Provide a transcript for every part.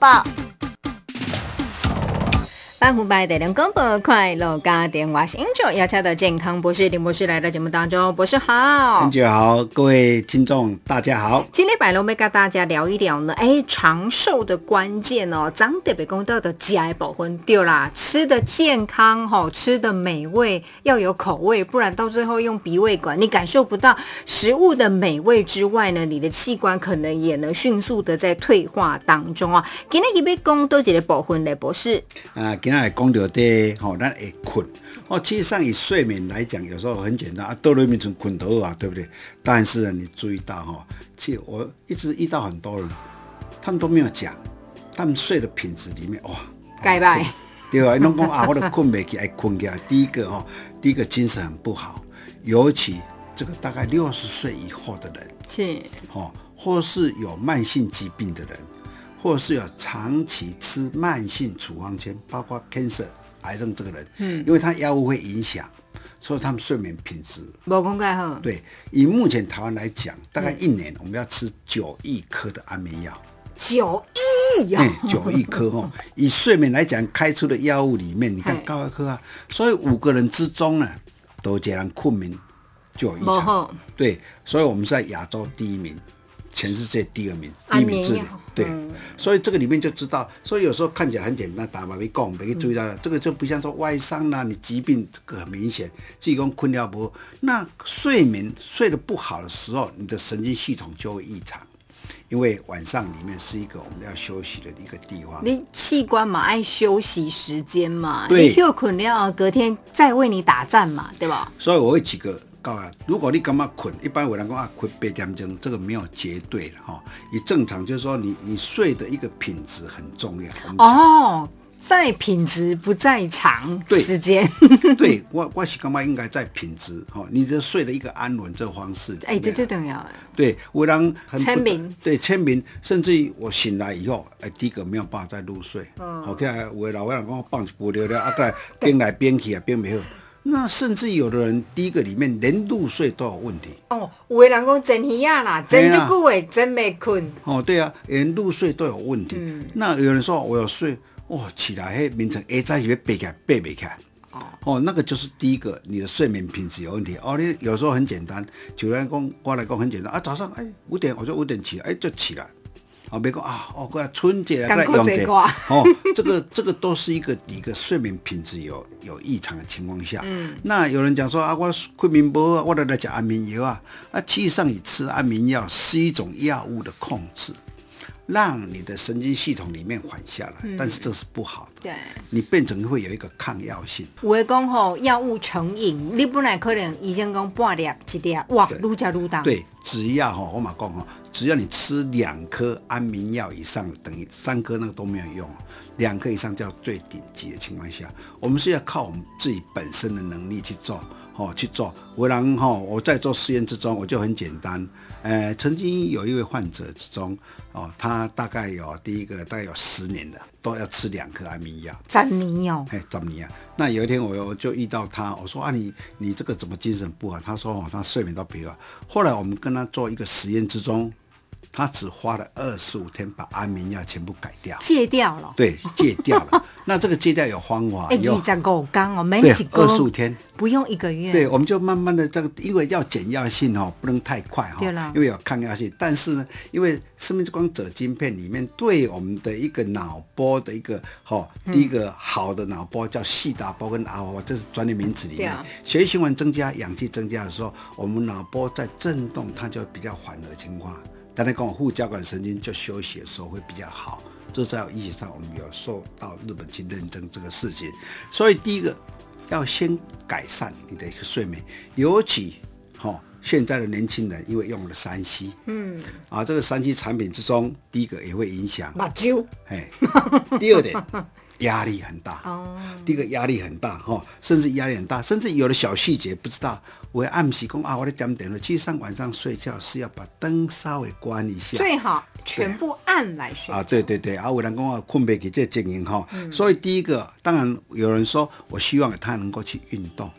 报。八虎白的两公婆快乐家电我是 Angel 要请到健康博士林博士来到节目当中，博士好很。久好，各位听众大家好。今天百龙妹跟大家聊一聊呢，哎，长寿的关键哦，咱得别讲到的家的保婚对啦，吃的健康哈、吃的美味，要有口味，不然到最后用鼻胃管，你感受不到食物的美味之外呢，你的器官可能也能迅速的在退化当中啊。今天要讲多一个保婚嘞博士，啊，今天来讲到的，吼、咱会困。哦，其实上以睡眠来讲，有时候很简单啊，多睡眠从困头啊，对不对？但是呢，你注意到哈、其实我一直遇到很多人，他们都没有讲，他们睡的品质里面，哇，拜拜。对吧？拢讲啊，我都困不起，爱困起来。第一个哈、第一个精神很不好，尤其这个大概六十岁以后的人，是哦，或是有慢性疾病的人，或是有长期吃慢性处方签，包括 cancer 癌症这个人，嗯，因为他药物会影响，所以他们睡眠品质。无公开哈，对，以目前台湾来讲，大概一年我们要吃九亿颗的安眠药，九亿啊哎、，九亿颗哦。以睡眠来讲，开出的药物里面，你看高一颗啊，所以五个人之中呢，都这样困眠就有异常。对，所以我们是在亚洲第一名，全世界第二名，第一名治理。对，嗯所以这个里面就知道，所以有时候看起来很简单，打麻没讲，没去注意到，这个就不像说外伤啦、你疾病这个很明显，自己讲困掉不，那睡眠睡得不好的时候，你的神经系统就会异常。因为晚上里面是一个我们要休息的一个地方，你器官嘛爱休息时间嘛，对你休困了，隔天再为你打战嘛，对吧？所以我会几个告诉他，如果你感觉困，一般有人讲啊困八点钟，这个没有绝对的哈。你正常就是说你你睡的一个品质很重要。哦，在品质不在长时间，对 我我是感觉应该在品质哈，你这睡的一个安稳这个方式。哎，这最重要的。对，有人很不签名对签名，甚至于我醒来以后，哎，第一个没有办法再入睡。嗯，好，起来有的老外人讲我放一步了了，啊，过来边来边去啊，边没有。那甚至有的人第一个里面连入睡都有问题。哦，有的人讲真鱼啊啦，真就久诶真没困，哦，对啊，连入睡都有问题。那有人说我有睡，哇，起来嘿，明晨哎，在一边背起来，背不起来。哦，那个就是第一个，你的睡眠品质有问题。哦，你有时候很简单，就人讲我来讲很简单啊，早上哎五点我就五点起来，哎就起来。啊，别讲啊，哦，过来春节来过来赶快用节，哦，这个这个都是一个一个睡眠品质有有异常的情况下，嗯，那有人讲说啊，我睡眠不好，我来来讲安眠药啊，啊，其实上你吃安眠药是一种药物的控制，让你的神经系统里面缓下来，但是这是不好的，对。你变成会有一个抗药性。有的讲吼，药物成瘾，你本来可能医生讲半粒一粒，哇，愈加愈大。，对，只要哈，我马讲哈，只要你吃两颗安眠药以上，等于三颗那个都没有用，两颗以上叫最顶级的情况下，我们是要靠我们自己本身的能力去做，哦，去做。我然哈，我在做实验之中，我就很简单，呃，曾经有一位患者之中，哦，他大概有第一个大概有十年了，都要吃两颗安眠药。十年哦，哎，怎么样？那有一天我我就遇到他，我说啊你你这个怎么精神不好？他说哦，他睡眠都疲劳。后来我们跟那做一个实验之中，他只花了二十五天把安眠药全部改掉，戒掉了。对，戒掉了。那这个戒掉有方法，哎，有二十五天哦，没几个二十五天。不用一个月。对，我们就慢慢的这个，因为要减药性哦，不能太快哈、对啦因为有抗药性。但是呢，因为生命之光者晶片里面对我们的一个脑波的一个哈、哦，嗯第一个好的脑波叫细达波跟阿法波，这是专业名词里面。血液循环增加，氧气增加的时候，我们脑波在震动，它就比较缓和情况。当然，跟我副交感神经就休息的时候会比较好。这在医学上，我们有受到日本去认证这个事情。所以第一个要先改善你的一个睡眠，尤其哈、哦、现在的年轻人因为用了三 C，嗯，啊这个三 C 产品之中，第一个也会影响，目睭哎，第二点 压力很大，哦，第一个压力很大哈、甚至压力很大，甚至有的小细节不知道，我会暗时工啊，我在讲点了，其实上晚上睡觉是要把灯稍微关一下，最好全部按来睡啊，对对对，啊，有人讲啊，困不给这经营哈，嗯。所以第一个，当然有人说，我希望他能够去运动，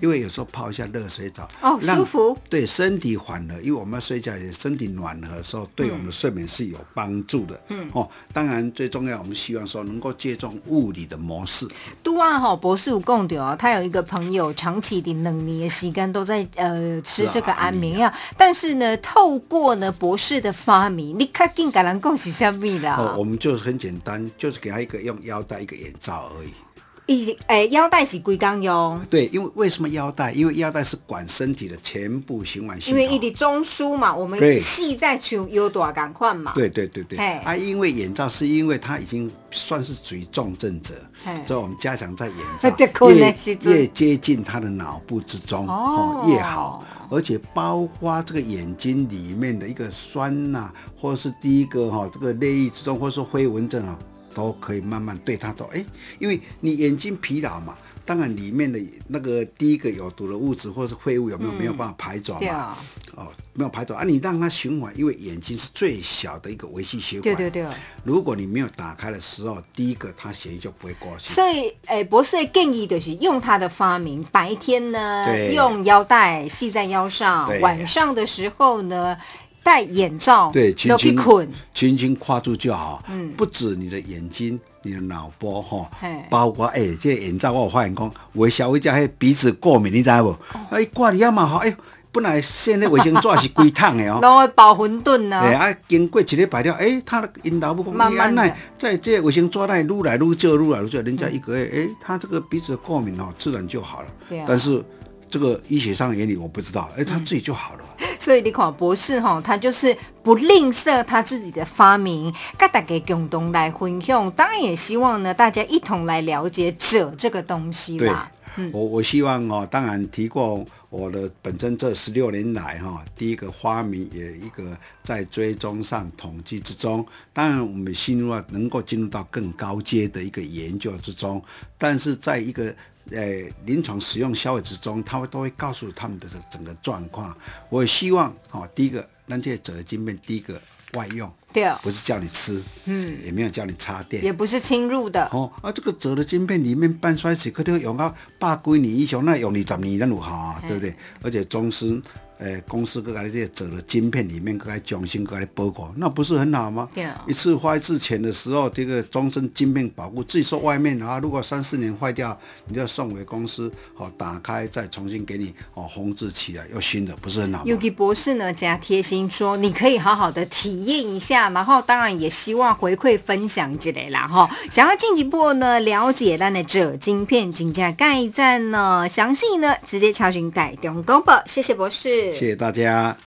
因为有时候泡一下热水澡，哦舒服对身体缓和，因为我们要睡觉也身体暖和的时候，对我们的睡眠是有帮助的。嗯，哦，当然最重要，我们希望说能够借重物理的模式。都啊哈，博士有讲到啊，他有一个朋友长期的两年的时间都在呃吃这个安眠药，但是呢，透过呢博士的发明，你看更敢人讲是什么啦？哦，我们就是很简单，就是给他一个用腰带一个眼罩而已。伊诶腰带是龟缸用，对，因为为什么腰带？因为腰带是管身体的全部循环系统。因为伊的中枢嘛，我们对。系在像有大赶快嘛。对对对对，啊，因为眼罩是因为它已经算是属于重症者，所以我们加强在眼罩 越越接近他的脑部之中哦。越好，而且包括这个眼睛里面的一个酸呐、或者是第一个哈、这个泪液之中，或者说灰蚊症啊，都可以慢慢对它都哎，因为你眼睛疲劳嘛。当然，里面的那个第一个有毒的物质或者是废物有没有、没有办法排走嘛？哦，没有排走啊！你让它循环，因为眼睛是最小的一个维系血管。对对对如果你没有打开的时候，第一个它血液就不会过去。所以，哎，博士的建议就是用他的发明，白天呢用腰带系在腰上，晚上的时候呢戴眼罩，对，轻轻捆。轻轻跨住就好。嗯，不止你的眼睛，你的脑波哈，包括哎、这个眼罩我有发现讲，有的消费者迄鼻子过敏，你知无？哦哎，挂你遐嘛好，哎，本来现在卫生纸是规桶的哦。拢会包馄饨呢，哎啊，经过一礼拜了，哎，他的引导不讲，慢慢地哎安奈在这个卫生纸内愈来愈少，愈来愈少，人家一个月，哎，他这个鼻子过敏哦，自然就好了。对啊但是这个医学上的原理我不知道，哎，他自己就好了。所以你看博士哈，他就是不吝啬他自己的发明，跟大家共同来分享。当然也希望呢，大家一同来了解锗这个东西对啦。，我我希望哦，当然提过我的本身这十六年来哈、第一个发明也一个在追踪上统计之中，当然我们进入了能够进入到更高阶的一个研究之中，但是在一个呃临床使用消费之中，他们都会告诉他们的这整个状况。我希望哦，第一个让这些折晶片第一个外用，对哦，不是叫你吃，嗯，也没有叫你插电，也不是侵入的。哦，啊，这个折的晶片里面半衰期，可能用到八几年以上，那用你十年咱有效啊，对不对？而且中司诶公司各个这些折的晶片里面，各个重新各个包裹，那不是很好吗？对啊一次坏之前的时候，这个终身晶片保护，自己说外面啊，如果三四年坏掉，你就要送回公司，哦，打开再重新给你哦烘制起来，又新的，不是很好吗？Yuki 博士呢加贴心说，你可以好好的体验一下，然后当然也希望回馈分享之类啦哈。想要进一步呢了解咱的这晶片竞价概赞呢，详细呢直接查询台中公报。谢谢博士，谢谢大家。